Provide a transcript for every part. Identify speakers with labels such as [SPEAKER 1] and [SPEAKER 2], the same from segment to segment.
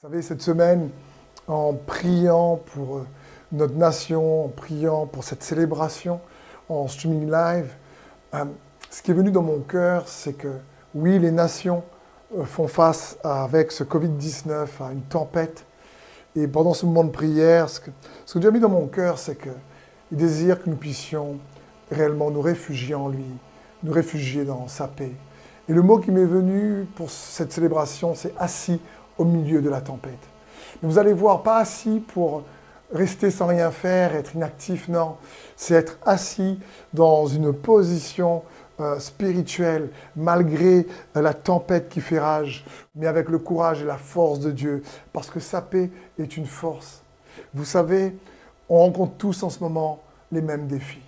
[SPEAKER 1] Vous savez, cette semaine, en priant pour euh, notre nation, en priant pour cette célébration en streaming live, euh, ce qui est venu dans mon cœur, c'est que oui, les nations euh, font face avec ce Covid-19 à une tempête. Et pendant ce moment de prière, ce que, ce que Dieu a mis dans mon cœur, c'est qu'il désire que nous puissions réellement nous réfugier en lui, nous réfugier dans sa paix. Et le mot qui m'est venu pour cette célébration, c'est assis au milieu de la tempête. Mais vous allez voir, pas assis pour rester sans rien faire, être inactif, non. C'est être assis dans une position euh, spirituelle, malgré euh, la tempête qui fait rage, mais avec le courage et la force de Dieu, parce que sa paix est une force. Vous savez, on rencontre tous en ce moment les mêmes défis.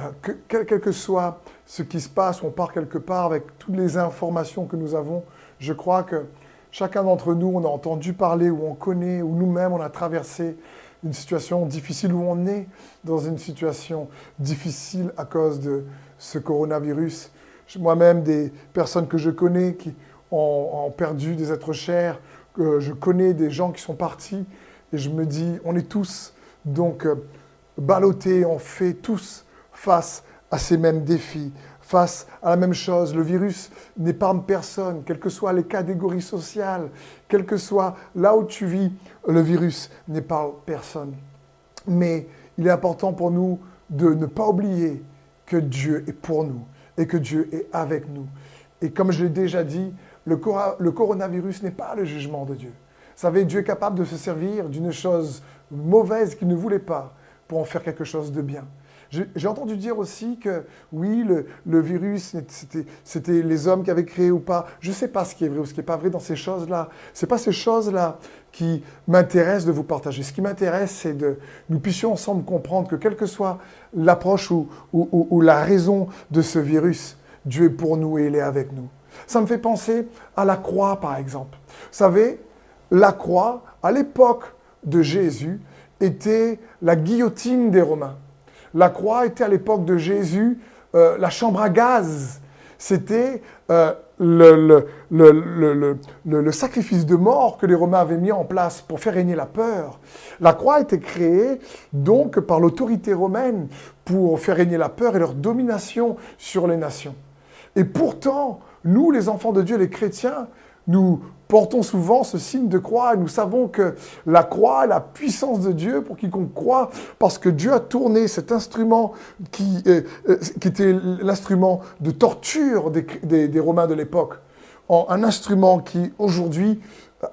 [SPEAKER 1] Euh, que, quel, quel, que soit ce qui se passe, on part quelque part avec toutes les informations que nous avons, je crois que Chacun d'entre nous, on a entendu parler, ou on connaît, ou nous-mêmes, on a traversé une situation difficile, ou on est dans une situation difficile à cause de ce coronavirus. Moi-même, des personnes que je connais qui ont, perdu des êtres chers, je connais des gens qui sont partis, et je me dis, on est tous donc euh, ballottés, on fait tous face à ces mêmes défis, face à la même chose. Le virus n'épargne personne, quelles que soient les catégories sociales, quel que soit là où tu vis, le virus n'épargne personne. Mais il est important pour nous de ne pas oublier que Dieu est pour nous et que Dieu est avec nous. Et comme je l'ai déjà dit, le, coronavirus n'est pas le jugement de Dieu. Vous savez, Dieu est capable de se servir d'une chose mauvaise qu'il ne voulait pas pour en faire quelque chose de bien. J'ai entendu dire aussi que oui, le, virus, c'était les hommes qui avaient créé ou pas. Je ne sais pas ce qui est vrai ou ce qui n'est pas vrai dans ces choses-là. Ce n'est pas ces choses-là qui m'intéressent de vous partager. Ce qui m'intéresse, c'est que nous puissions ensemble comprendre que quelle que soit l'approche ou, ou la raison de ce virus, Dieu est pour nous et il est avec nous. Ça me fait penser à la croix, par exemple. Vous savez, la croix, à l'époque de Jésus, était la guillotine des Romains. La croix était à l'époque de Jésus euh, la chambre à gaz. C'était euh, le, le, sacrifice de mort que les Romains avaient mis en place pour faire régner la peur. La croix été créée donc par l'autorité romaine pour faire régner la peur et leur domination sur les nations. Et pourtant, nous, les enfants de Dieu, les chrétiens, nous portons souvent ce signe de croix nous savons que la croix la puissance de Dieu pour quiconque croit parce que Dieu a tourné cet instrument qui, euh, euh, était l'instrument de torture des, des Romains de l'époque en un instrument qui aujourd'hui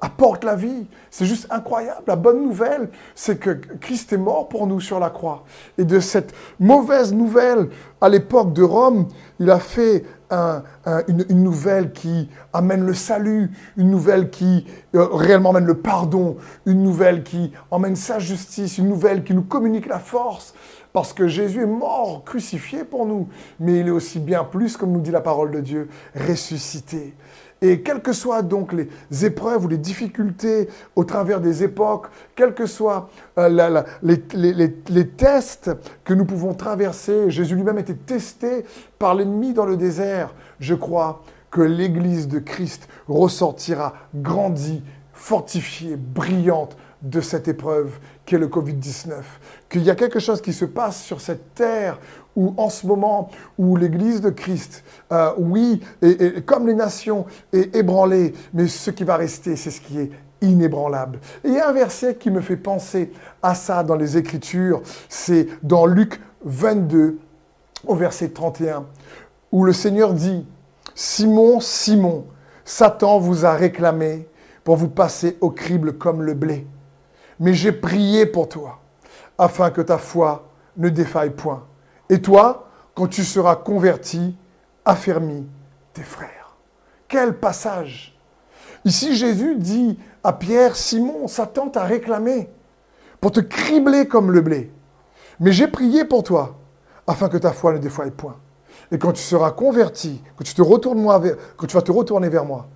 [SPEAKER 1] apporte la vie. C'est juste incroyable. La bonne nouvelle, c'est que Christ est mort pour nous sur la croix. Et de cette mauvaise nouvelle, à l'époque de Rome, il a fait un, un, une, une, nouvelle qui amène le salut, une nouvelle qui euh, réellement amène le pardon, une nouvelle qui emmène sa justice, une nouvelle qui nous communique la force. Parce que Jésus est mort, crucifié pour nous, mais il est aussi bien plus, comme nous dit la parole de Dieu, ressuscité. Et quelles que soient donc les épreuves ou les difficultés au travers des époques, quels que soient euh, les, les, tests que nous pouvons traverser, Jésus lui-même était testé par l'ennemi dans le désert, je crois que l'Église de Christ ressortira grandie, fortifiée, brillante de cette épreuve qu'est le Covid-19. Qu'il y a quelque chose qui se passe sur cette terre où en ce moment où l'Église de Christ, euh, oui, comme les nations, est ébranlée, mais ce qui va rester, c'est ce qui est inébranlable. Et il y a un verset qui me fait penser à ça dans les Écritures, c'est dans Luc 22, au verset 31, où le Seigneur dit, Simon, Simon, Satan vous a réclamé pour vous passer au crible comme le blé. Mais j'ai prié pour toi, afin que ta foi ne défaille point. Et toi, quand tu seras converti, affermis tes frères. Quel passage Ici, Jésus dit à Pierre, Simon, Satan t'a réclamé pour te cribler comme le blé. Mais j'ai prié pour toi, afin que ta foi ne défaille point. Et quand tu seras converti, que tu, vas te retourner vers moi,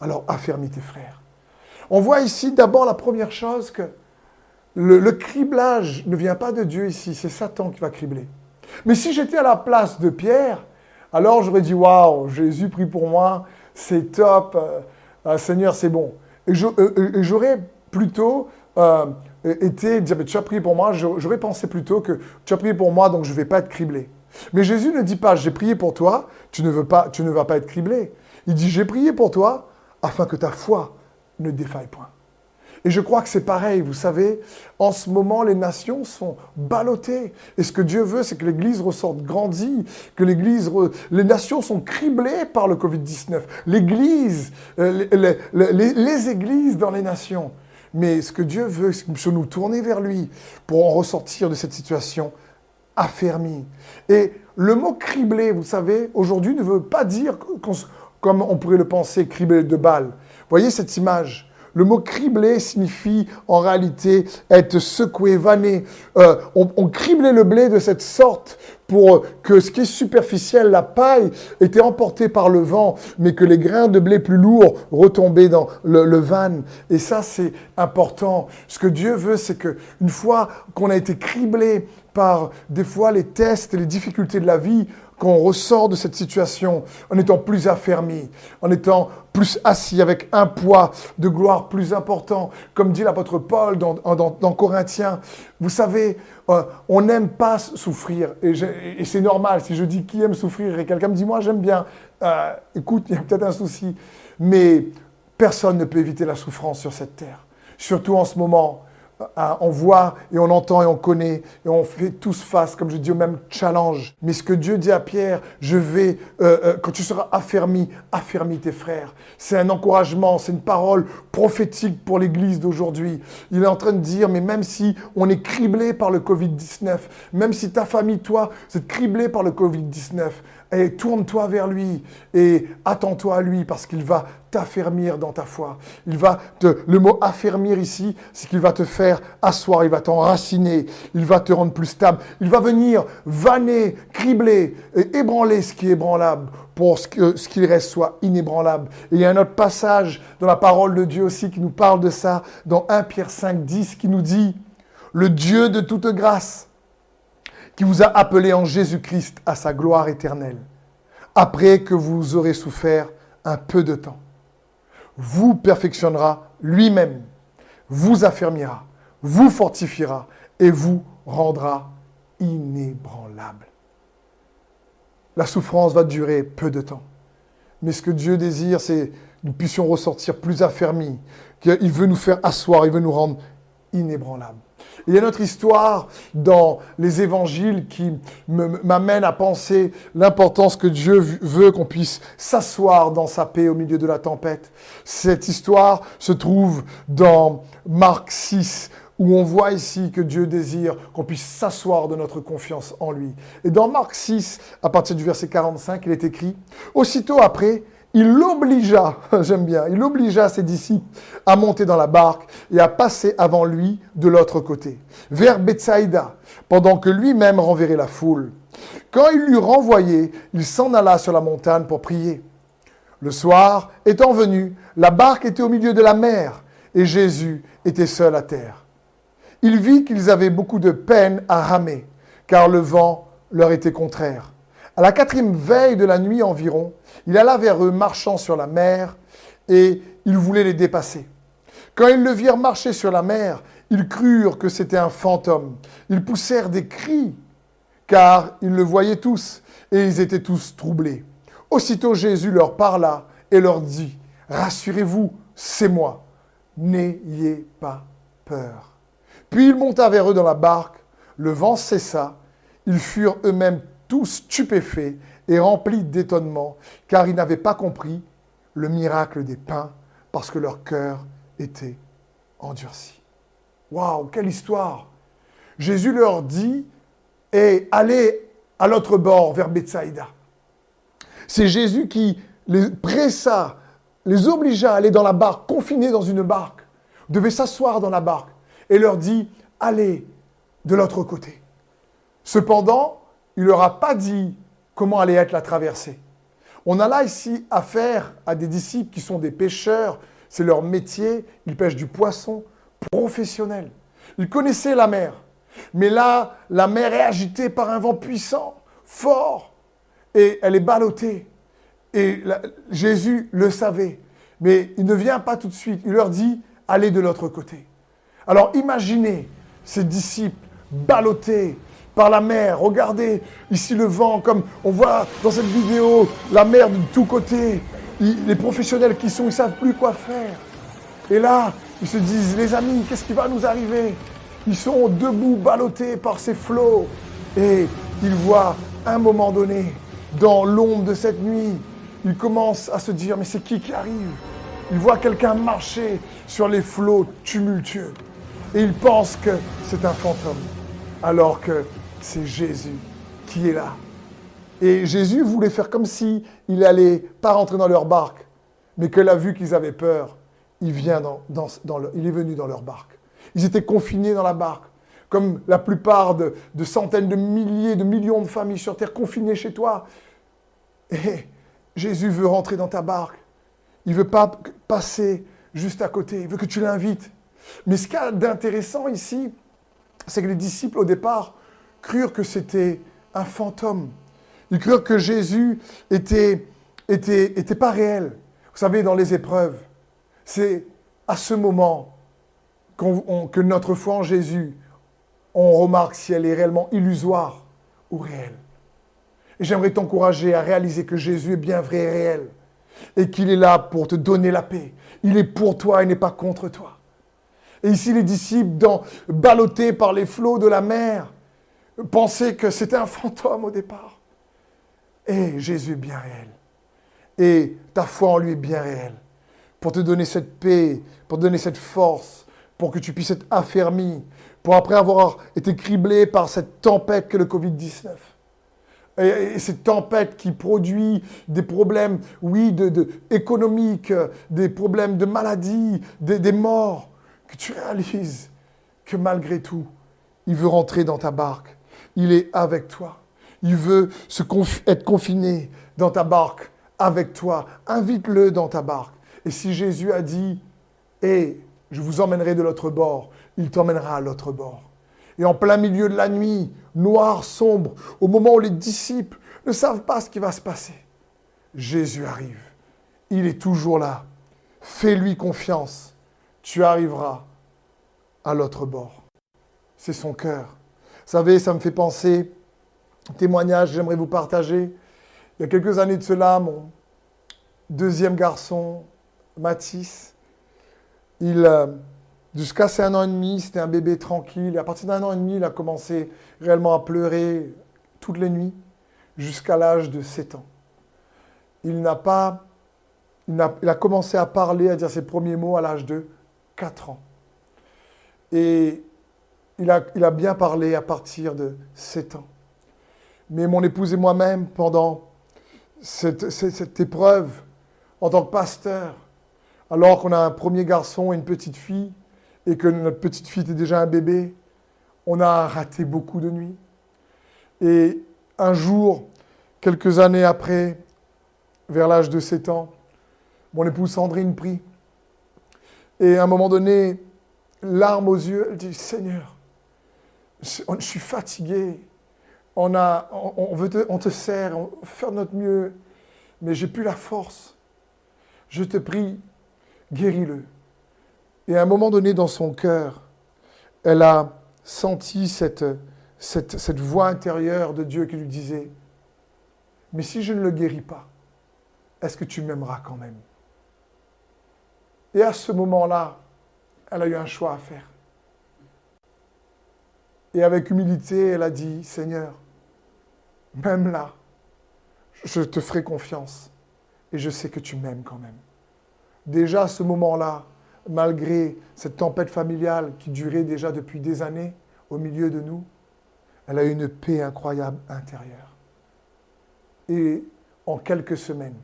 [SPEAKER 1] alors affermis tes frères. On voit ici d'abord la première chose que le criblage ne vient pas de Dieu ici, c'est Satan qui va cribler. Mais si j'étais à la place de Pierre, alors j'aurais dit Waouh, Jésus prie pour moi, c'est top, euh, euh, Seigneur, c'est bon. Et j'aurais plutôt euh, été, dire, tu as prié pour moi, j'aurais pensé plutôt que tu as prié pour moi, donc je ne vais pas être criblé. Mais Jésus ne dit pas, j'ai prié pour toi, tu ne, tu ne vas pas être criblé. Il dit, j'ai prié pour toi afin que ta foi ne défaille point. Et je crois que c'est pareil, vous savez, en ce moment, les nations sont ballottées. Et ce que Dieu veut, c'est que l'Église ressorte grandie, que l'Église, les nations sont criblées par le Covid-19. L'Église, euh, les, églises dans les nations. Mais ce que Dieu veut, c'est que nous tourner vers lui pour en ressortir de cette situation affermie. Et le mot criblé, vous savez, aujourd'hui ne veut pas dire, comme on pourrait le penser, criblé de balles. Voyez cette image le mot criblé signifie en réalité être secoué, vanné. Euh, on, criblait le blé de cette sorte pour que ce qui est superficiel, la paille, était emportée par le vent, mais que les grains de blé plus lourds retombaient dans le, le van. Et ça, c'est important. Ce que Dieu veut, c'est que une fois qu'on a été criblé par des fois les tests les difficultés de la vie, qu'on ressort de cette situation en étant plus affermi, en étant plus assis avec un poids de gloire plus important. Comme dit l'apôtre Paul dans, dans, Corinthiens, vous savez, euh, on n'aime pas souffrir. Et, c'est normal, si je dis qui aime souffrir et quelqu'un me dit moi j'aime bien, euh, écoute, il y a peut-être un souci. Mais personne ne peut éviter la souffrance sur cette terre. Surtout en ce moment on voit et on entend et on connaît et on fait tous face, comme je dis, au même challenge. Mais ce que Dieu dit à Pierre, je vais, euh, euh, quand tu seras affermi, affermis tes frères. C'est un encouragement, c'est une parole prophétique pour l'Église d'aujourd'hui. Il est en train de dire, mais même si on est criblé par le Covid-19, même si ta famille, toi, c'est criblé par le Covid-19, et tourne-toi vers lui et attends-toi à lui parce qu'il va t'affermir dans ta foi. Il va te, le mot affermir ici, c'est qu'il va te faire asseoir, il va t'enraciner, il va te rendre plus stable. Il va venir vanner, cribler et ébranler ce qui est ébranlable pour que ce qu'il reste soit inébranlable. Et il y a un autre passage dans la parole de Dieu aussi qui nous parle de ça, dans 1 Pierre 5, 10, qui nous dit, le Dieu de toute grâce, qui vous a appelé en Jésus-Christ à sa gloire éternelle, après que vous aurez souffert un peu de temps, vous perfectionnera lui-même, vous affermira, vous fortifiera et vous rendra inébranlable. La souffrance va durer peu de temps. Mais ce que Dieu désire, c'est que nous puissions ressortir plus affermis, qu'il veut nous faire asseoir, il veut nous rendre inébranlables. Il y a notre histoire dans les évangiles qui m'amène à penser l'importance que Dieu veut qu'on puisse s'asseoir dans sa paix au milieu de la tempête. Cette histoire se trouve dans Marc 6, où on voit ici que Dieu désire qu'on puisse s'asseoir de notre confiance en lui. Et dans Marc 6, à partir du verset 45, il est écrit, Aussitôt après, il l'obligea, j'aime bien, il obligea ses disciples à monter dans la barque et à passer avant lui de l'autre côté, vers Bethsaïda, pendant que lui-même renverrait la foule. Quand il l'eut renvoyé, il s'en alla sur la montagne pour prier. Le soir étant venu, la barque était au milieu de la mer et Jésus était seul à terre. Il vit qu'ils avaient beaucoup de peine à ramer, car le vent leur était contraire. À la quatrième veille de la nuit environ, il alla vers eux marchant sur la mer et il voulait les dépasser. Quand ils le virent marcher sur la mer, ils crurent que c'était un fantôme. Ils poussèrent des cris, car ils le voyaient tous, et ils étaient tous troublés. Aussitôt Jésus leur parla et leur dit, Rassurez-vous, c'est moi, n'ayez pas peur. Puis il monta vers eux dans la barque, le vent cessa, ils furent eux-mêmes tous stupéfaits et remplis d'étonnement, car ils n'avaient pas compris le miracle des pains, parce que leur cœur était endurci. Waouh, quelle histoire Jésus leur dit, et allez à l'autre bord, vers Bethsaïda. C'est Jésus qui les pressa, les obligea à aller dans la barque, confinés dans une barque, devaient s'asseoir dans la barque, et leur dit, allez de l'autre côté. Cependant, il leur a pas dit comment allait être la traversée. On a là ici affaire à des disciples qui sont des pêcheurs, c'est leur métier, ils pêchent du poisson professionnel. Ils connaissaient la mer, mais là, la mer est agitée par un vent puissant, fort, et elle est ballottée. Et Jésus le savait. Mais il ne vient pas tout de suite. Il leur dit, allez de l'autre côté. Alors imaginez ces disciples ballottés par la mer. Regardez ici le vent, comme on voit dans cette vidéo, la mer de tous côtés. Les professionnels qui sont, ils ne savent plus quoi faire. Et là, ils se disent, les amis, qu'est-ce qui va nous arriver? Ils sont debout, ballottés par ces flots. Et ils voient, un moment donné, dans l'ombre de cette nuit, ils commencent à se dire, mais c'est qui qui arrive? Ils voient quelqu'un marcher sur les flots tumultueux. Et ils pensent que c'est un fantôme. Alors que c'est Jésus qui est là. Et Jésus voulait faire comme si il allait pas rentrer dans leur barque, mais que la vue qu'ils avaient peur, il, vient dans, est venu dans leur barque. Ils étaient confinés dans la barque, comme la plupart de, de, centaines de milliers, de millions de familles sur Terre confinées chez toi. Et Jésus veut rentrer dans ta barque. Il veut pas passer juste à côté. Il veut que tu l'invites. Mais ce qu'il y a d'intéressant ici, c'est que les disciples, au départ, crurent que c'était un fantôme. Ils crurent que Jésus était, pas réel. Vous savez, dans les épreuves, c'est à ce moment que notre foi en Jésus, on remarque si elle est réellement illusoire ou réelle. Et j'aimerais t'encourager à réaliser que Jésus est bien vrai et réel et qu'il est là pour te donner la paix. Il est pour toi et n'est pas contre toi. Et ici, les disciples, dans, ballottés par les flots de la mer, pensaient que c'était un fantôme au départ. Et Jésus est bien réel. Et ta foi en lui est bien réelle. Pour te donner cette paix, pour te donner cette force, pour que tu puisses être affermi, pour après avoir été criblé par cette tempête que le Covid-19. Et, cette tempête qui produit des problèmes, oui, de, économiques, des problèmes de maladie, des morts, que tu réalises que malgré tout, il veut rentrer dans ta barque il est avec toi. Il veut être confiné dans ta barque avec toi. Invite-le dans ta barque. Et si Jésus a dit, et je vous emmènerai de l'autre bord, il t'emmènera à l'autre bord. Et en plein milieu de la nuit, noir, sombre, au moment où les disciples ne savent pas ce qui va se passer, Jésus arrive. Il est toujours là. Fais-lui confiance. Tu arriveras à l'autre bord. C'est son cœur savez, ça me fait penser, témoignage, j'aimerais vous partager. Il y a quelques années de cela, mon deuxième garçon, Mathis, il, euh, jusqu'à ses un an et demi, c'était un bébé tranquille. Et à partir d'un an et demi, il a commencé réellement à pleurer toutes les nuits, jusqu'à l'âge de 7 ans. Il n'a pas, il a, il a commencé à parler, à dire ses premiers mots à l'âge de 4 ans. Et il a, bien parlé à partir de 7 ans. Mais mon épouse et moi-même, pendant cette, cette, épreuve, en tant que pasteur, alors qu'on a un premier garçon et une petite fille, et que notre petite fille était déjà un bébé, on a raté beaucoup de nuits. Et un jour, quelques années après, vers l'âge de 7 ans, mon épouse Sandrine prie. Et à un moment donné, larmes aux yeux, elle dit, Seigneur, je suis fatigué. On, te, sert, on veut faire notre mieux, mais j'ai plus la force. Je te prie, guéris-le. Et à un moment donné dans son cœur, elle a senti cette voix intérieure de Dieu qui lui disait, mais si je ne le guéris pas, est-ce que tu m'aimeras quand même? Et à ce moment-là, elle a eu un choix à faire. Et avec humilité, elle a dit, Seigneur, même là, je te ferai confiance et je sais que tu m'aimes quand même. Déjà à ce moment-là, malgré cette tempête familiale qui durait déjà depuis des années au milieu de nous, elle a eu une paix incroyable intérieure. Et en quelques semaines,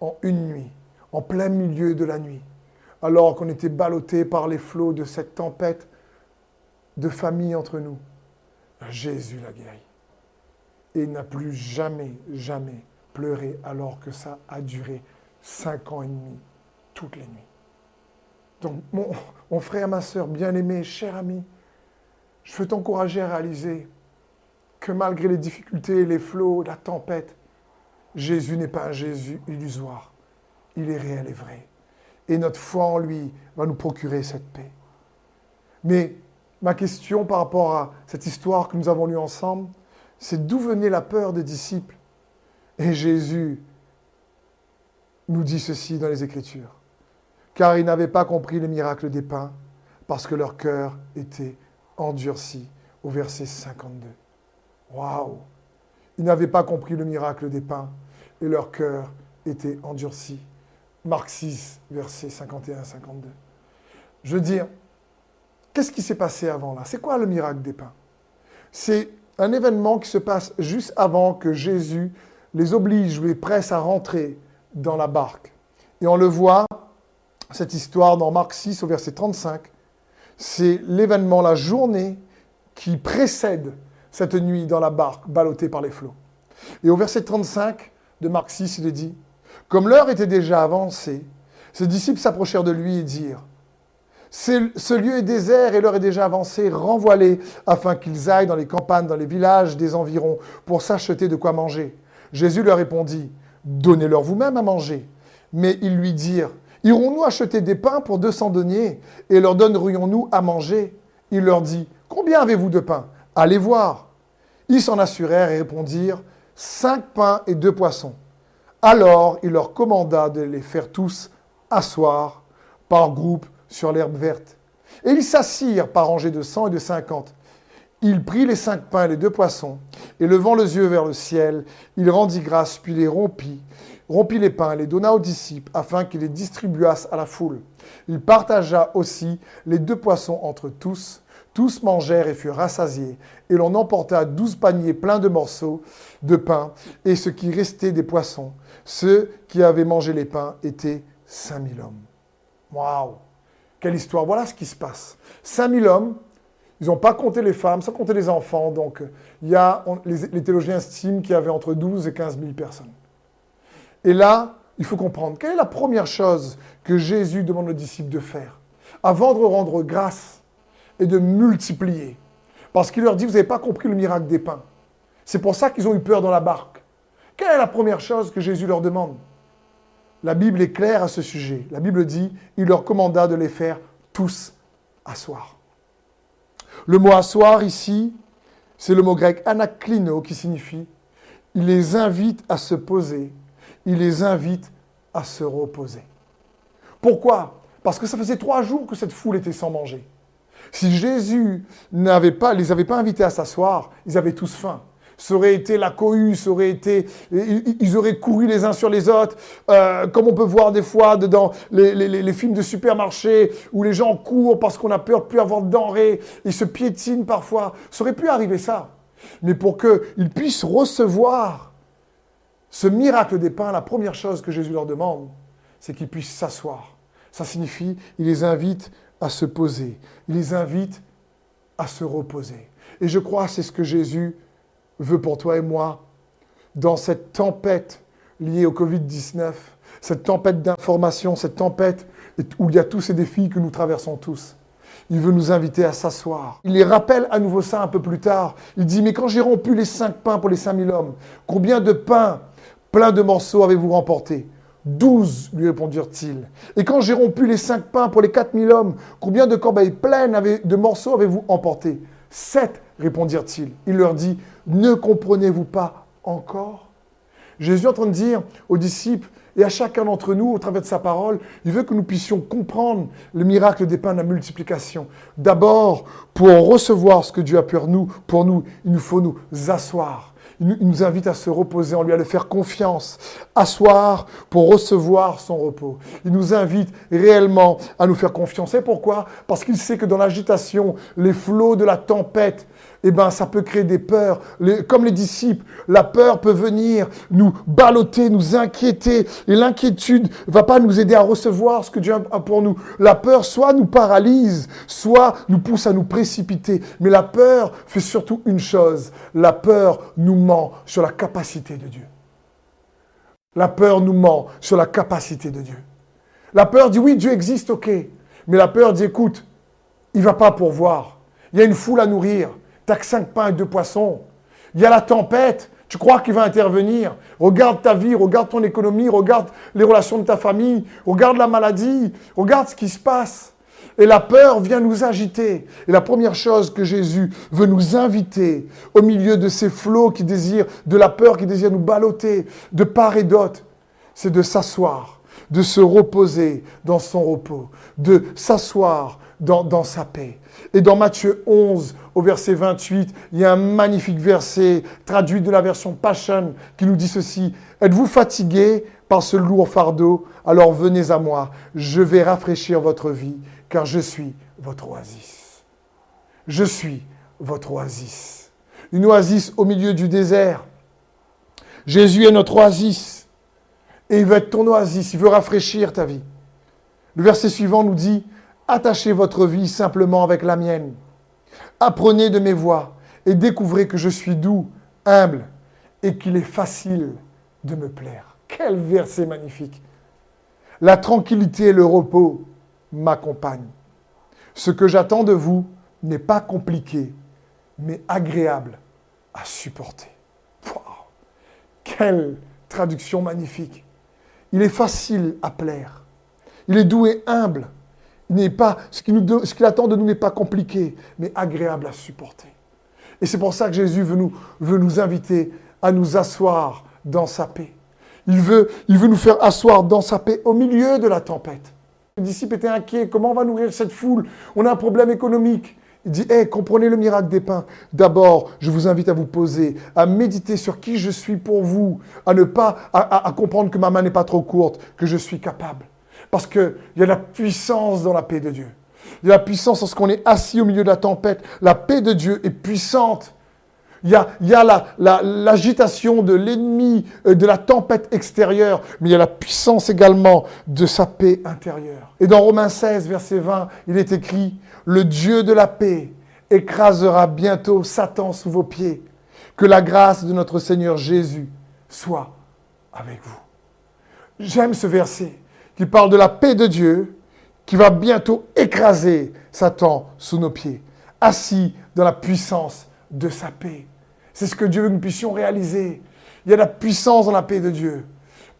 [SPEAKER 1] en une nuit, en plein milieu de la nuit, alors qu'on était ballotté par les flots de cette tempête de famille entre nous. Jésus l'a guéri. Et n'a plus jamais, jamais pleuré alors que ça a duré cinq ans et demi, toutes les nuits. Donc, mon, frère, ma soeur, bien-aimé, cher ami, je veux t'encourager à réaliser que malgré les difficultés, les flots, la tempête, Jésus n'est pas un Jésus illusoire. Il est réel et vrai. et notre foi en lui va nous procurer cette paix. Mais ma question par rapport à cette histoire que nous avons lue ensemble, c'est d'où venait la peur des disciples? Et Jésus nous dit ceci dans les Écritures. Car ils n'avaient pas compris le miracle des pains, parce que leur cœur était endurci, au verset 52. Waouh Ils n'avaient pas compris le miracle des pains, et leur cœur était endurci. Marc 6, verset 51-52. Je veux dire, qu'est-ce qui s'est passé avant là? C'est quoi le miracle des pains? C'est un événement qui se passe juste avant que Jésus les oblige ou les presse à rentrer dans la barque. Et on le voit, cette histoire dans Marc 6 au verset 35, c'est l'événement, la journée qui précède cette nuit dans la barque ballottée par les flots. Et au verset 35 de Marc 6, il est dit, comme l'heure était déjà avancée, ses disciples s'approchèrent de lui et dirent, ce lieu est désert et l'heure est déjà avancée, renvoie-les afin qu'ils aillent dans les campagnes, dans les villages des environs pour s'acheter de quoi manger. Jésus leur répondit, donnez-leur vous-même à manger. Mais ils lui dirent, irons-nous acheter des pains pour 200 deniers et leur donnerions-nous à manger? Il leur dit, combien avez-vous de pains? Allez voir. Ils s'en assurèrent et répondirent, cinq pains et deux poissons. Alors il leur commanda de les faire tous asseoir par groupe sur l'herbe verte. Et ils s'assirent par rangées de cent et de cinquante. Il prit les cinq pains et les deux poissons, et levant les yeux vers le ciel, il rendit grâce, puis les rompit, rompit les pains, les donna aux disciples, afin qu'ils les distribuassent à la foule. Il partagea aussi les deux poissons entre tous. Tous mangèrent et furent rassasiés, et l'on emporta douze paniers pleins de morceaux de pain, et ce qui restait des poissons. Ceux qui avaient mangé les pains étaient cinq mille hommes. Quelle histoire Voilà ce qui se passe. Cinq mille hommes ils n'ont pas compté les femmes, sans compter les enfants. Donc, les, théologiens estiment qu'il y avait entre 12 et 15 000 personnes. Et là, il faut comprendre, quelle est la première chose que Jésus demande aux disciples de faire Avant de rendre grâce et de multiplier? Parce qu'il leur dit, vous n'avez pas compris le miracle des pains. C'est pour ça qu'ils ont eu peur dans la barque. Quelle est la première chose que Jésus leur demande? La Bible est claire à ce sujet. La Bible dit, il leur commanda de les faire tous asseoir. Le mot asseoir ici, c'est le mot grec anaklino qui signifie il les invite à se poser, il les invite à se reposer. Pourquoi? Parce que ça faisait trois jours que cette foule était sans manger. Si Jésus n'avait pas, les avait pas invités à s'asseoir, ils avaient tous faim ça aurait été la cohue, ça été, ils auraient couru les uns sur les autres, euh, comme on peut voir des fois dans les, films de supermarché où les gens courent parce qu'on a peur de plus avoir de denrées, ils se piétinent parfois. Ça aurait pu arriver ça. Mais pour qu'ils puissent recevoir ce miracle des pains, la première chose que Jésus leur demande, c'est qu'ils puissent s'asseoir. Ça signifie, il les invite à se poser, il les invite à se reposer. Et je crois c'est ce que Jésus veut pour toi et moi dans cette tempête liée au Covid-19, cette tempête d'information, cette tempête où il y a tous ces défis que nous traversons tous. Il veut nous inviter à s'asseoir. Il les rappelle à nouveau ça un peu plus tard. Il dit, mais quand j'ai rompu les cinq pains pour les cinq mille hommes, combien de pains pleins de morceaux avez-vous remporté Douze, lui répondirent-ils. Et quand j'ai rompu les cinq pains pour les quatre mille hommes, combien de corbeilles pleines de morceaux avez-vous emporté Sept, répondirent-ils. Il leur dit, ne comprenez-vous pas encore? Jésus est en train de dire aux disciples et à chacun d'entre nous, au travers de sa parole, il veut que nous puissions comprendre le miracle des pains de la multiplication. D'abord, pour recevoir ce que Dieu a pour nous, pour nous, il nous faut nous asseoir. Il nous invite à se reposer en lui, à le faire confiance, asseoir pour recevoir son repos. Il nous invite réellement à nous faire confiance. Et pourquoi? Parce qu'il sait que dans l'agitation, les flots de la tempête, eh ben, ça peut créer des peurs. comme les disciples, la peur peut venir nous balloter, nous inquiéter. Et l'inquiétude va pas nous aider à recevoir ce que Dieu a pour nous. La peur soit nous paralyse, soit nous pousse à nous précipiter. Mais la peur fait surtout une chose. La peur nous ment sur la capacité de Dieu. La peur nous ment sur la capacité de Dieu. La peur dit oui, Dieu existe, ok. Mais la peur dit écoute, il va pas pourvoir. Il y a une foule à nourrir. T'as que cinq pains et deux poissons. Il y a la tempête. Tu crois qu'il va intervenir? Regarde ta vie, regarde ton économie, regarde les relations de ta famille, regarde la maladie, regarde ce qui se passe. Et la peur vient nous agiter. Et la première chose que Jésus veut nous inviter au milieu de ces flots qui désirent, de la peur qui désire nous balloter de part et d'autre, c'est de s'asseoir, de se reposer dans son repos, de s'asseoir dans, sa paix. Et dans Matthieu 11, au verset 28, il y a un magnifique verset traduit de la version Passion qui nous dit ceci. Êtes-vous fatigué par ce lourd fardeau? Alors venez à moi, je vais rafraîchir votre vie, car je suis votre oasis. Je suis votre oasis. Une oasis au milieu du désert. Jésus est notre oasis. Et il veut être ton oasis, il veut rafraîchir ta vie. Le verset suivant nous dit, Attachez votre vie simplement avec la mienne. Apprenez de mes voies et découvrez que je suis doux, humble et qu'il est facile de me plaire. Quel verset magnifique. La tranquillité et le repos m'accompagnent. Ce que j'attends de vous n'est pas compliqué, mais agréable à supporter. Quelle traduction magnifique. Il est facile à plaire. Il est doux et humble n'est pas, ce qu'il attend de nous n'est pas compliqué, mais agréable à supporter. Et c'est pour ça que Jésus veut nous, veut nous inviter à nous asseoir dans sa paix. Il veut, il veut nous faire asseoir dans sa paix au milieu de la tempête. Les disciples étaient inquiets. Comment on va nourrir cette foule? On a un problème économique. Il dit, hé, comprenez le miracle des pains. D'abord, je vous invite à vous poser, à méditer sur qui je suis pour vous, à ne pas, à comprendre que ma main n'est pas trop courte, que je suis capable. Parce qu'il y a la puissance dans la paix de Dieu. Il y a la puissance lorsqu'on est assis au milieu de la tempête. La paix de Dieu est puissante. Il y a, il y a l'agitation de l'ennemi, euh, de la tempête extérieure, mais il y a la puissance également de sa paix intérieure. Et dans Romains 16, verset 20, il est écrit, Le Dieu de la paix écrasera bientôt Satan sous vos pieds. Que la grâce de notre Seigneur Jésus soit avec vous. J'aime ce verset qui parle de la paix de Dieu qui va bientôt écraser Satan sous nos pieds, assis dans la puissance de sa paix. C'est ce que Dieu veut que nous puissions réaliser. Il y a la puissance dans la paix de Dieu.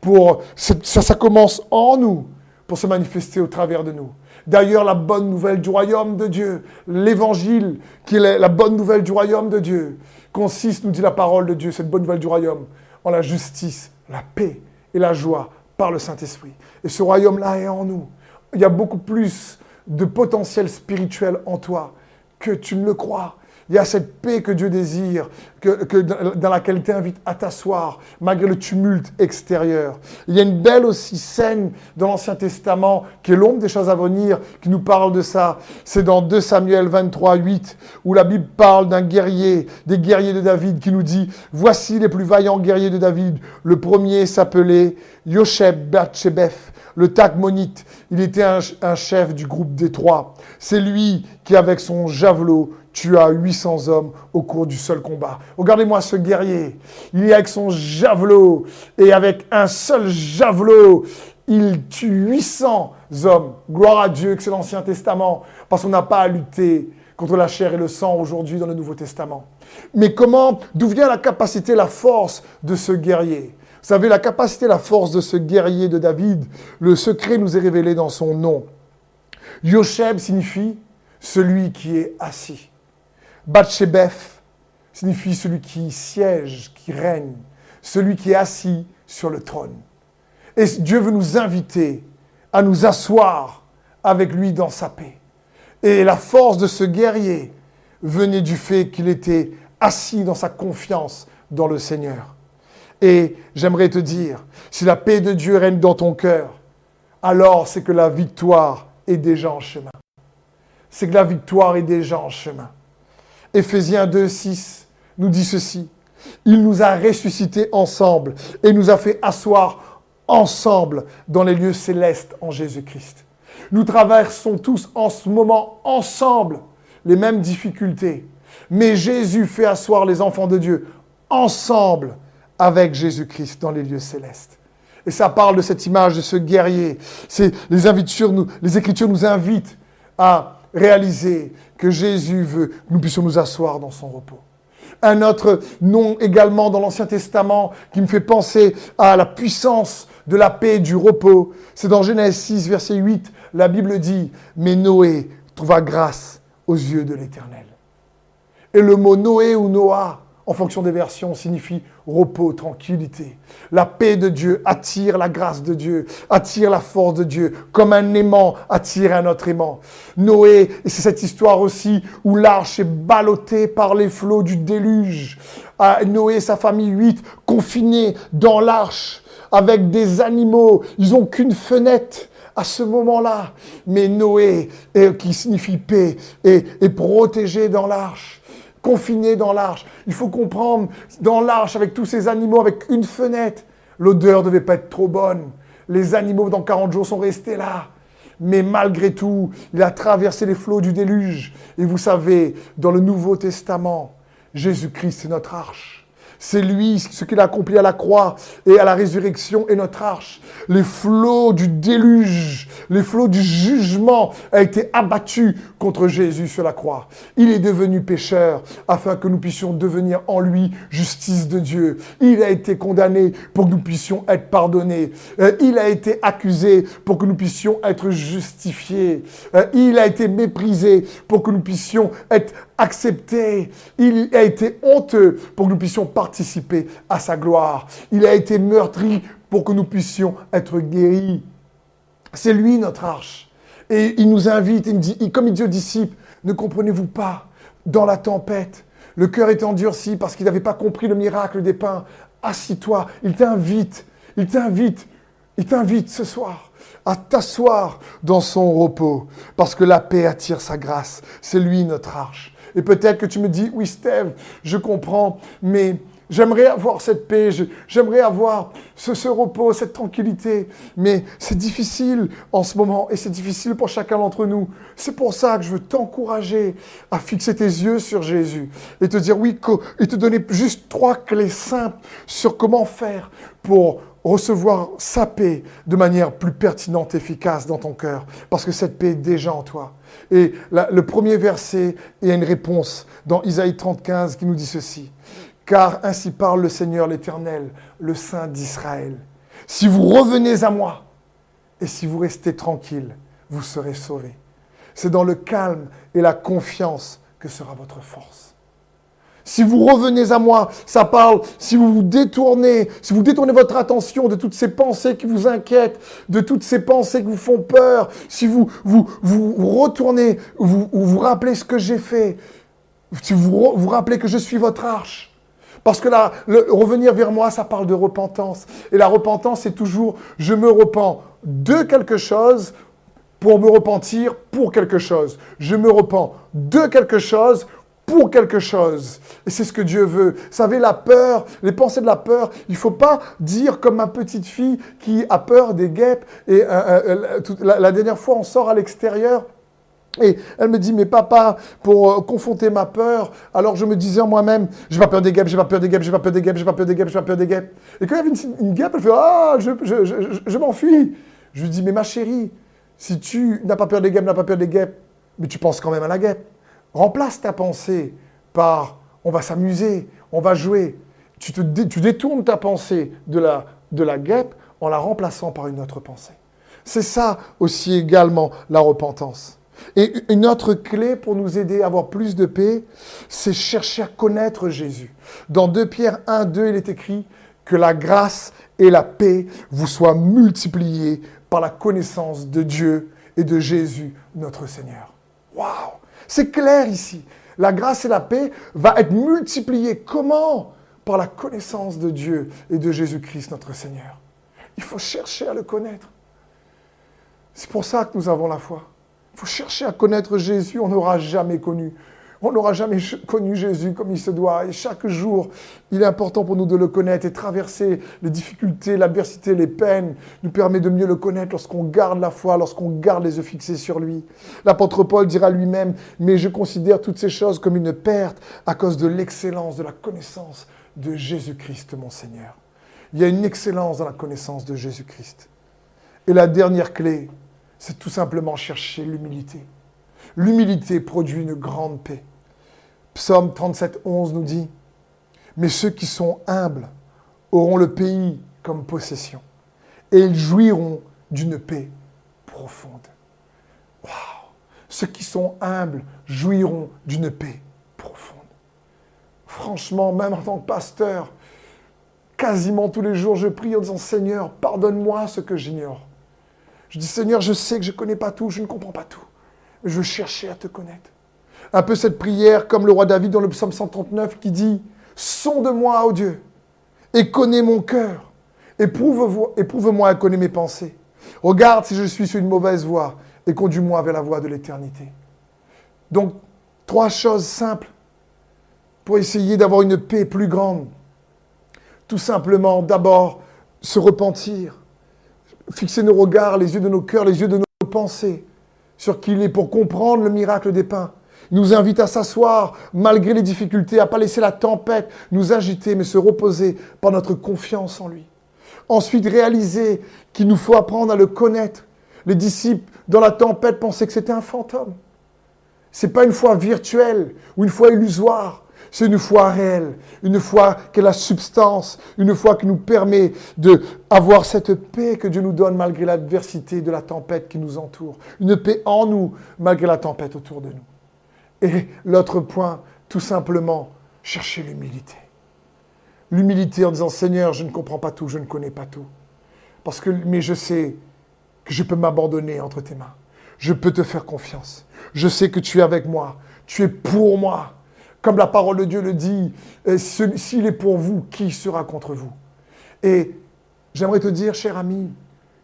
[SPEAKER 1] Pour, ça, ça commence en nous pour se manifester au travers de nous. D'ailleurs, la bonne nouvelle du royaume de Dieu, l'évangile, qui est la bonne nouvelle du royaume de Dieu, consiste, nous dit la parole de Dieu, cette bonne nouvelle du royaume, en la justice, la paix et la joie par le Saint-Esprit. Et ce royaume-là est en nous. Il y a beaucoup plus de potentiel spirituel en toi que tu ne le crois. Il y a cette paix que Dieu désire, que, dans laquelle il t'invite à t'asseoir, malgré le tumulte extérieur. Il y a une belle aussi scène dans l'Ancien Testament, qui est l'ombre des choses à venir, qui nous parle de ça. C'est dans 2 Samuel 23, 8, où la Bible parle d'un guerrier, des guerriers de David, qui nous dit, voici les plus vaillants guerriers de David. Le premier s'appelait Yosheb Batshebeth le Takmonite. Il était un, chef du groupe des trois. C'est lui qui, avec son javelot, tu as 800 hommes au cours du seul combat. Regardez-moi ce guerrier. Il est avec son javelot et avec un seul javelot, il tue 800 hommes. Gloire à Dieu que c'est l'Ancien Testament parce qu'on n'a pas à lutter contre la chair et le sang aujourd'hui dans le Nouveau Testament. Mais comment, d'où vient la capacité, la force de ce guerrier? Vous savez, la capacité, la force de ce guerrier de David, le secret nous est révélé dans son nom. Yosheb signifie celui qui est assis. Batshebeth signifie celui qui siège, qui règne, celui qui est assis sur le trône. Et Dieu veut nous inviter à nous asseoir avec lui dans sa paix. Et la force de ce guerrier venait du fait qu'il était assis dans sa confiance dans le Seigneur. Et j'aimerais te dire, si la paix de Dieu règne dans ton cœur, alors c'est que la victoire est déjà en chemin. C'est que la victoire est déjà en chemin. Éphésiens 2, 6 nous dit ceci. Il nous a ressuscités ensemble et nous a fait asseoir ensemble dans les lieux célestes en Jésus-Christ. Nous traversons tous en ce moment ensemble les mêmes difficultés. Mais Jésus fait asseoir les enfants de Dieu ensemble avec Jésus-Christ dans les lieux célestes. Et ça parle de cette image de ce guerrier. Les, les Écritures nous invitent à réaliser que Jésus veut que nous puissions nous asseoir dans son repos. Un autre nom également dans l'Ancien Testament qui me fait penser à la puissance de la paix et du repos. C'est dans Genèse 6, verset 8, la Bible dit, mais Noé trouva grâce aux yeux de l'Éternel. Et le mot Noé ou Noah, en fonction des versions, signifie repos, tranquillité. La paix de Dieu attire la grâce de Dieu, attire la force de Dieu, comme un aimant attire un autre aimant. Noé, c'est cette histoire aussi où l'arche est ballottée par les flots du déluge. Noé et sa famille, huit, confinés dans l'arche avec des animaux. Ils n'ont qu'une fenêtre à ce moment-là. Mais Noé, qui signifie paix, est protégé dans l'arche confiné dans l'arche. Il faut comprendre, dans l'arche, avec tous ces animaux, avec une fenêtre, l'odeur ne devait pas être trop bonne. Les animaux, dans 40 jours, sont restés là. Mais malgré tout, il a traversé les flots du déluge. Et vous savez, dans le Nouveau Testament, Jésus-Christ est notre arche. C'est lui, ce qu'il a accompli à la croix et à la résurrection est notre arche. Les flots du déluge, les flots du jugement a été abattus contre Jésus sur la croix. Il est devenu pécheur afin que nous puissions devenir en lui justice de Dieu. Il a été condamné pour que nous puissions être pardonnés. Euh, il a été accusé pour que nous puissions être justifiés. Euh, il a été méprisé pour que nous puissions être accepté. Il a été honteux pour que nous puissions à sa gloire. Il a été meurtri pour que nous puissions être guéris. C'est lui notre arche. Et il nous invite, il dit, comme il dit aux disciples, ne comprenez-vous pas, dans la tempête, le cœur est endurci parce qu'il n'avait pas compris le miracle des pains. Assis-toi, il t'invite, il t'invite, il t'invite ce soir à t'asseoir dans son repos, parce que la paix attire sa grâce. C'est lui notre arche. Et peut-être que tu me dis, oui Steve, je comprends, mais j'aimerais avoir cette paix, j'aimerais avoir ce, repos, cette tranquillité, mais c'est difficile en ce moment et c'est difficile pour chacun d'entre nous. C'est pour ça que je veux t'encourager à fixer tes yeux sur Jésus et te dire oui, et te donner juste trois clés simples sur comment faire pour recevoir sa paix de manière plus pertinente, efficace dans ton cœur, parce que cette paix est déjà en toi. Et le premier verset, il y a une réponse dans Isaïe 35 qui nous dit ceci. Car ainsi parle le Seigneur l'Éternel, le Saint d'Israël. Si vous revenez à moi et si vous restez tranquille, vous serez sauvés. C'est dans le calme et la confiance que sera votre force. Si vous revenez à moi, ça parle, si vous vous détournez, si vous détournez votre attention de toutes ces pensées qui vous inquiètent, de toutes ces pensées qui vous font peur, si vous vous, retournez, vous vous rappelez ce que j'ai fait, si vous vous rappelez que je suis votre arche, parce que là, revenir vers moi, ça parle de repentance. Et la repentance, c'est toujours, je me repens de quelque chose pour me repentir pour quelque chose. Je me repens de quelque chose pour quelque chose. Et c'est ce que Dieu veut. Vous savez, la peur, les pensées de la peur, il ne faut pas dire comme ma petite fille qui a peur des guêpes. Et euh, euh, la, dernière fois, on sort à l'extérieur. Et elle me dit, mais papa, pour euh, confronter ma peur, alors je me disais en moi-même, j'ai pas peur des guêpes, j'ai pas peur des guêpes, j'ai pas peur des guêpes, j'ai pas peur des guêpes, j'ai pas peur des guêpes. Et quand il y avait une, guêpe, elle fait, ah, je, m'enfuis. Je lui dis, mais ma chérie, si tu n'as pas peur des guêpes, n'as pas peur des guêpes, mais tu penses quand même à la guêpe. Remplace ta pensée par on va s'amuser, on va jouer. Tu détournes ta pensée de la, de la guêpe en la remplaçant par une autre pensée. C'est ça aussi également la repentance. Et une autre clé pour nous aider à avoir plus de paix, c'est chercher à connaître Jésus. Dans 2 Pierre 1, 2, il est écrit que la grâce et la paix vous soient multipliées par la connaissance de Dieu et de Jésus, notre Seigneur. Waouh c'est clair ici. La grâce et la paix va être multipliées. Comment? Par la connaissance de Dieu et de Jésus-Christ, notre Seigneur. Il faut chercher à le connaître. C'est pour ça que nous avons la foi. Faut chercher à connaître Jésus, on n'aura jamais connu. On n'aura jamais connu Jésus comme il se doit. Et chaque jour, il est important pour nous de le connaître et traverser les difficultés, l'adversité, les peines, nous permet de mieux le connaître lorsqu'on garde la foi, lorsqu'on garde les yeux fixés sur lui. L'apôtre Paul dira lui-même, mais je considère toutes ces choses comme une perte à cause de l'excellence de la connaissance de Jésus-Christ, mon Seigneur. Il y a une excellence dans la connaissance de Jésus-Christ. Et la dernière clé, c'est tout simplement chercher l'humilité. L'humilité produit une grande paix. Psaume 37, 11 nous dit, Mais ceux qui sont humbles auront le pays comme possession. Et ils jouiront d'une paix profonde. Waouh Ceux qui sont humbles jouiront d'une paix profonde. Franchement, même en tant que pasteur, quasiment tous les jours, je prie en disant Seigneur, pardonne-moi ce que j'ignore. Je dis Seigneur, je sais que je ne connais pas tout, je ne comprends pas tout. Mais je veux chercher à te connaître. Un peu cette prière comme le roi David dans le psaume 139 qui dit Sonde-moi, ô Dieu, et connais mon cœur. Éprouve-moi à connaître mes pensées. Regarde si je suis sur une mauvaise voie et conduis-moi vers la voie de l'éternité. Donc, trois choses simples pour essayer d'avoir une paix plus grande. Tout simplement, d'abord, se repentir, fixer nos regards, les yeux de nos cœurs, les yeux de nos pensées sur qui il est pour comprendre le miracle des pains. Il nous invite à s'asseoir malgré les difficultés, à ne pas laisser la tempête nous agiter, mais se reposer par notre confiance en lui. Ensuite, réaliser qu'il nous faut apprendre à le connaître. Les disciples, dans la tempête, pensaient que c'était un fantôme. Ce n'est pas une foi virtuelle ou une foi illusoire. C'est une foi réelle, une foi qui a la substance, une foi qui nous permet d'avoir cette paix que Dieu nous donne malgré l'adversité de la tempête qui nous entoure. Une paix en nous malgré la tempête autour de nous. Et l'autre point, tout simplement, chercher l'humilité. L'humilité en disant Seigneur, je ne comprends pas tout, je ne connais pas tout. Parce que, mais je sais que je peux m'abandonner entre tes mains. Je peux te faire confiance. Je sais que tu es avec moi. Tu es pour moi. Comme la parole de Dieu le dit, s'il est pour vous, qui sera contre vous? Et j'aimerais te dire, cher ami,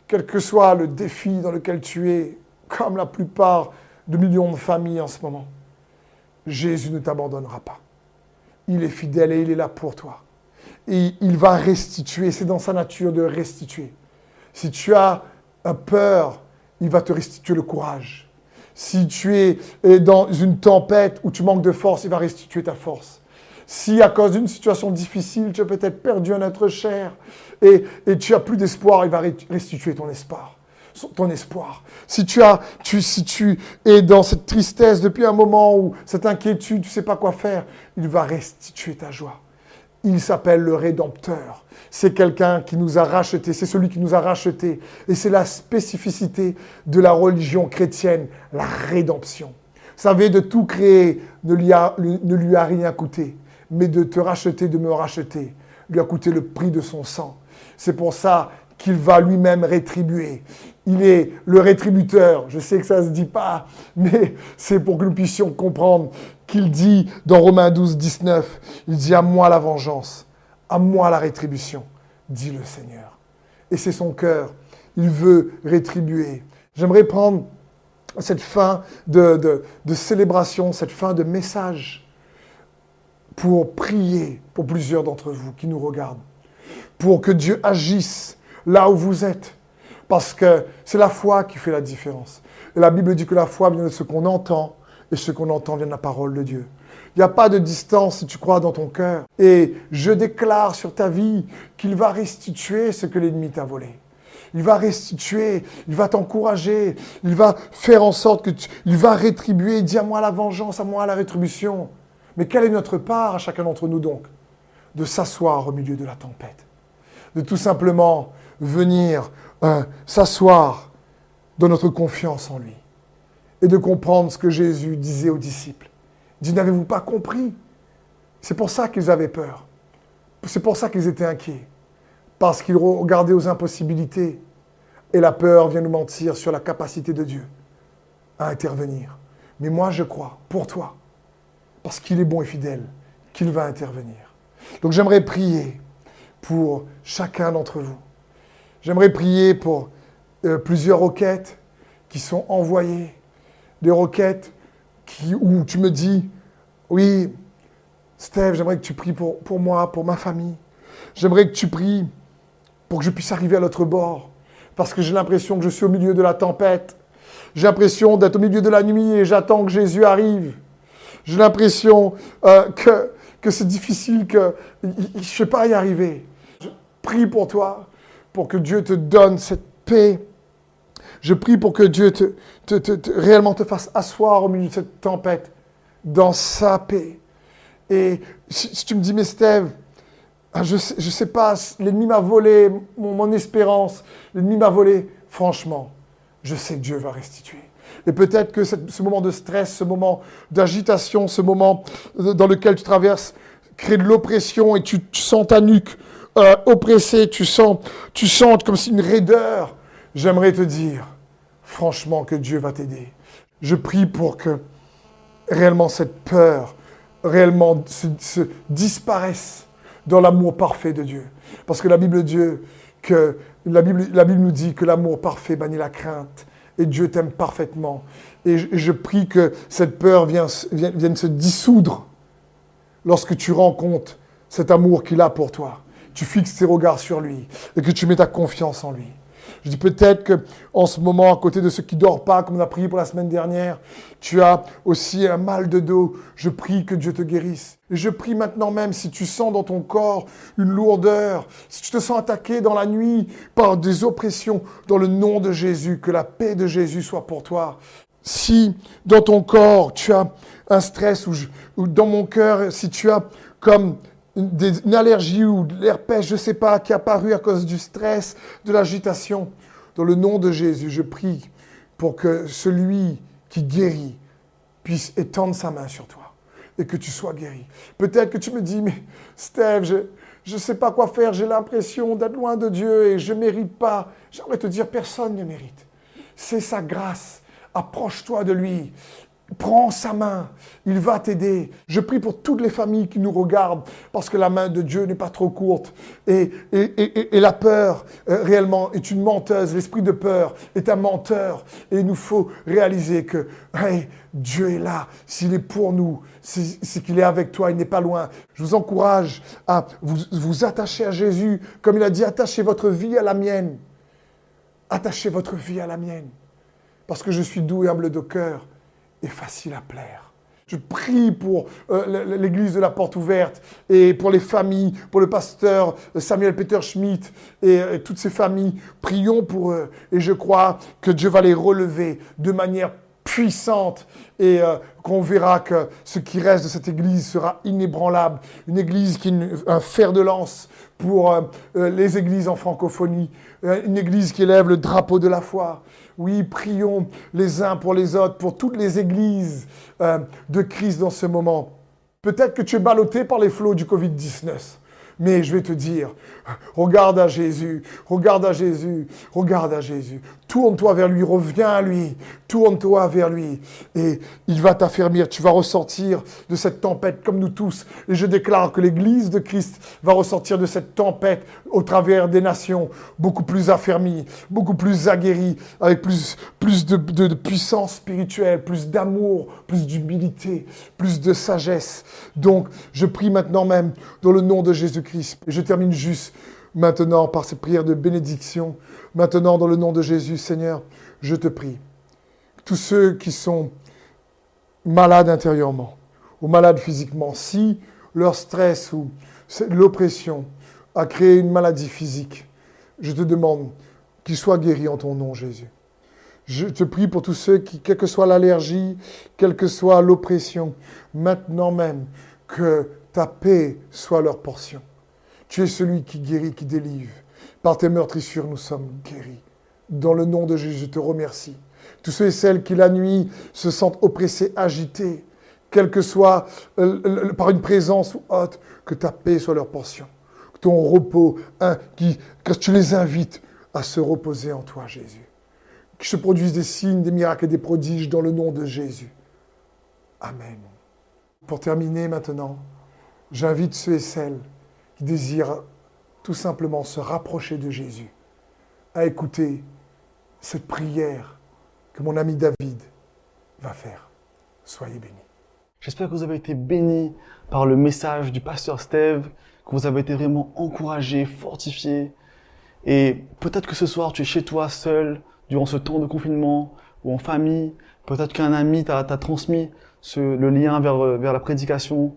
[SPEAKER 1] quel que soit le défi dans lequel tu es, comme la plupart de millions de familles en ce moment, Jésus ne t'abandonnera pas. Il est fidèle et il est là pour toi. Et il va restituer, c'est dans sa nature de restituer. Si tu as peur, il va te restituer le courage. Si tu es dans une tempête où tu manques de force, il va restituer ta force. Si à cause d'une situation difficile, tu as peut-être perdu un être cher et, tu as plus d'espoir, il va restituer ton espoir. Ton espoir. Si tu, as, tu, si tu es dans cette tristesse depuis un moment ou cette inquiétude, tu ne sais pas quoi faire, il va restituer ta joie. Il s'appelle le Rédempteur c'est quelqu'un qui nous a rachetés, c'est celui qui nous a rachetés. Et c'est la spécificité de la religion chrétienne, la rédemption. Vous savez, de tout créer ne lui a, ne lui a rien coûté, mais de te racheter, de me racheter, lui a coûté le prix de son sang. C'est pour ça qu'il va lui-même rétribuer. Il est le rétributeur. Je sais que ça ne se dit pas, mais c'est pour que nous puissions comprendre qu'il dit dans Romains 12, 19, il dit à moi la vengeance à moi la rétribution, dit le Seigneur. Et c'est son cœur. Il veut rétribuer. J'aimerais prendre cette fin de, célébration, cette fin de message pour prier pour plusieurs d'entre vous qui nous regardent, pour que Dieu agisse là où vous êtes, parce que c'est la foi qui fait la différence. Et la Bible dit que la foi vient de ce qu'on entend, et ce qu'on entend vient de la parole de Dieu. Il n'y a pas de distance si tu crois dans ton cœur. Et je déclare sur ta vie qu'il va restituer ce que l'ennemi t'a volé. Il va restituer, il va t'encourager, il va faire en sorte que tu, il va rétribuer, dis à moi la vengeance, à moi la rétribution. Mais quelle est notre part à chacun d'entre nous donc De s'asseoir au milieu de la tempête? De tout simplement venir euh, s'asseoir dans notre confiance en lui. Et de comprendre ce que Jésus disait aux disciples dit, n'avez-vous pas compris? C'est pour ça qu'ils avaient peur. C'est pour ça qu'ils étaient inquiets. Parce qu'ils regardaient aux impossibilités. Et la peur vient nous mentir sur la capacité de Dieu à intervenir. Mais moi, je crois, pour toi, parce qu'il est bon et fidèle, qu'il va intervenir. Donc j'aimerais prier pour chacun d'entre vous. J'aimerais prier pour euh, plusieurs requêtes qui sont envoyées. Des requêtes où tu me dis, oui, Steve, j'aimerais que tu pries pour, moi, pour ma famille. J'aimerais que tu pries pour que je puisse arriver à l'autre bord. Parce que j'ai l'impression que je suis au milieu de la tempête. J'ai l'impression d'être au milieu de la nuit et j'attends que Jésus arrive. J'ai l'impression euh, que, que c'est difficile, que je ne sais pas y arriver. Je prie pour toi, pour que Dieu te donne cette paix je prie pour que Dieu te, réellement te fasse asseoir au milieu de cette tempête dans sa paix Et si, tu me dis, mais Steve, ah, je ne sais, sais pas, l'ennemi m'a volé mon, mon espérance, l'ennemi m'a volé, franchement, je sais que Dieu va restituer. Et peut-être que ce moment de stress, ce moment d'agitation, ce moment dans lequel tu traverses, crée de l'oppression et tu, sens ta nuque euh, oppressée, tu sens, tu sens comme si une raideur. J'aimerais te dire, franchement, que Dieu va t'aider. Je prie pour que réellement cette peur, réellement se, disparaisse dans l'amour parfait de Dieu. Parce que la Bible, nous dit que l'amour parfait bannit la crainte et Dieu t'aime parfaitement. Et je, prie que cette peur vienne, vienne, se dissoudre lorsque tu rencontres cet amour qu'il a pour toi. Tu fixes tes regards sur lui et que tu mets ta confiance en lui. Je dis peut-être que en ce moment, à côté de ceux qui dorment pas, comme on a prié pour la semaine dernière, tu as aussi un mal de dos. Je prie que Dieu te guérisse. Et je prie maintenant même, si tu sens dans ton corps une lourdeur, si tu te sens attaqué dans la nuit par des oppressions, dans le nom de Jésus, que la paix de Jésus soit pour toi. Si dans ton corps tu as un stress ou, ou dans mon cœur, si tu as comme une, allergie ou de l'herpès, je ne sais pas, qui est apparu à cause du stress, de l'agitation. Dans le nom de Jésus, je prie pour que celui qui guérit puisse étendre sa main sur toi et que tu sois guéri. Peut-être que tu me dis, mais Steve, je ne sais pas quoi faire, j'ai l'impression d'être loin de Dieu et je ne mérite pas. J'aimerais te dire, personne ne mérite. C'est sa grâce. Approche-toi de lui. Prends sa main, il va t'aider. Je prie pour toutes les familles qui nous regardent, parce que la main de Dieu n'est pas trop courte. Et, et, la peur, euh, réellement, est une menteuse. L'esprit de peur est un menteur. Et il nous faut réaliser que Dieu est là. S'il est pour nous, c'est qu'il est avec toi, il n'est pas loin. Je vous encourage à vous, vous attacher à Jésus. Comme il a dit, attachez votre vie à la mienne. Attachez votre vie à la mienne. Parce que je suis doux et humble de cœur est facile à plaire. Je prie pour euh, l'église de la porte ouverte et pour les familles, pour le pasteur Samuel Peter Schmidt et, toutes ces familles. Prions pour eux et je crois que Dieu va les relever de manière puissante et euh, qu'on verra que ce qui reste de cette église sera inébranlable. Une église qui est un fer de lance pour euh, les églises en francophonie. Une église qui élève le drapeau de la foi. Oui, prions les uns pour les autres, pour toutes les églises euh, de Christ dans ce moment. Peut-être que tu es ballotté par les flots du Covid-19. Mais je vais te dire, regarde à Jésus, regarde à Jésus, regarde à Jésus. Tourne-toi vers lui, reviens à lui, tourne-toi vers lui. Et il va t'affermir, tu vas ressortir de cette tempête comme nous tous. Et je déclare que l'Église de Christ va ressortir de cette tempête au travers des nations, beaucoup plus affermie, beaucoup plus aguerrie, avec plus, plus de, de puissance spirituelle, plus d'amour, plus d'humilité, plus de sagesse. Donc, je prie maintenant même dans le nom de Jésus-Christ je termine juste maintenant par cette prière de bénédiction. Maintenant, dans le nom de Jésus, Seigneur, je te prie. Tous ceux qui sont malades intérieurement ou malades physiquement, si leur stress ou l'oppression a créé une maladie physique, je te demande qu'ils soient guéris en ton nom, Jésus. Je te prie pour tous ceux qui, quelle que soit l'allergie, quelle que soit l'oppression, maintenant même, que ta paix soit leur portion. Tu es celui qui guérit, qui délivre. Par tes meurtrissures, nous sommes guéris. Dans le nom de Jésus, je te remercie. Tous ceux et celles qui la nuit se sentent oppressés, agités, quel que soit euh, par une présence ou que ta paix soit leur portion. Que ton repos, hein, que tu les invites à se reposer en toi, Jésus. Que se produisent des signes, des miracles et des prodiges dans le nom de Jésus. Amen. Pour terminer maintenant, j'invite ceux et celles désire tout simplement se rapprocher de Jésus, à écouter cette prière que mon ami David va faire. Soyez bénis.
[SPEAKER 2] J'espère que vous avez été bénis par le message du pasteur Steve, que vous avez été vraiment encouragé, fortifié. Et peut-être que ce soir, tu es chez toi seul, durant ce temps de confinement, ou en famille. Peut-être qu'un ami t'a transmis le lien vers, vers la prédication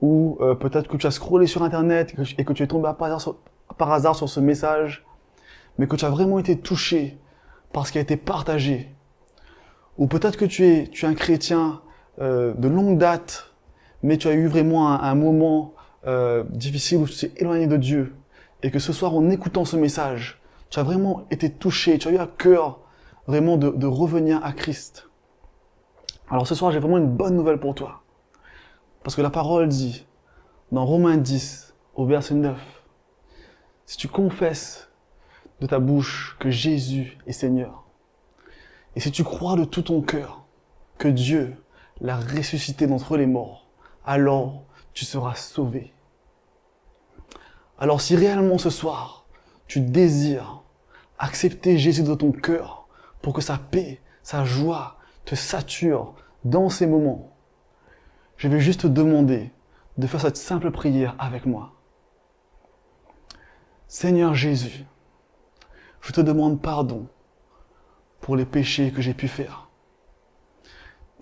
[SPEAKER 2] ou euh, peut-être que tu as scrollé sur Internet et que tu es tombé par hasard, sur, ce message, mais que tu as vraiment été touché par ce qui a été partagé. Ou peut-être que tu es, tu es un chrétien euh, de longue date, mais tu as eu vraiment un, un moment euh, difficile où tu t'es éloigné de Dieu, et que ce soir, en écoutant ce message, tu as vraiment été touché, tu as eu à cœur vraiment de, de revenir à Christ. Alors ce soir, j'ai vraiment une bonne nouvelle pour toi. Parce que la parole dit, dans Romains 10, au verset 9, si tu confesses de ta bouche que Jésus est Seigneur, et si tu crois de tout ton cœur que Dieu l'a ressuscité d'entre les morts, alors tu seras sauvé. Alors si réellement ce soir, tu désires accepter Jésus dans ton cœur pour que sa paix, sa joie te sature dans ces moments, je vais juste te demander de faire cette simple prière avec moi. Seigneur Jésus, je te demande pardon pour les péchés que j'ai pu faire.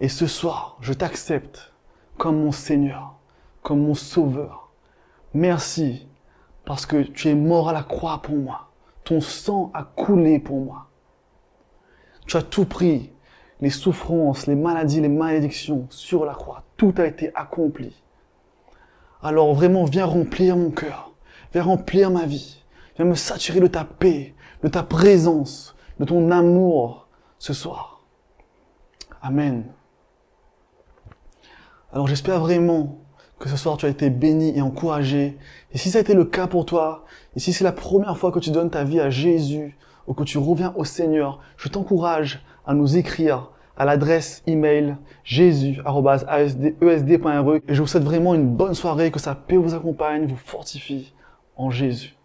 [SPEAKER 2] Et ce soir, je t'accepte comme mon Seigneur, comme mon Sauveur. Merci parce que tu es mort à la croix pour moi. Ton sang a coulé pour moi. Tu as tout pris, les souffrances, les maladies, les malédictions sur la croix. Tout a été accompli. Alors vraiment, viens remplir mon cœur. Viens remplir ma vie. Viens me saturer de ta paix, de ta présence, de ton amour ce soir. Amen. Alors j'espère vraiment que ce soir tu as été béni et encouragé. Et si ça a été le cas pour toi, et si c'est la première fois que tu donnes ta vie à Jésus, ou que tu reviens au Seigneur, je t'encourage à nous écrire à l'adresse email jésus.esd.re et je vous souhaite vraiment une bonne soirée, que sa paix vous accompagne, vous fortifie en Jésus.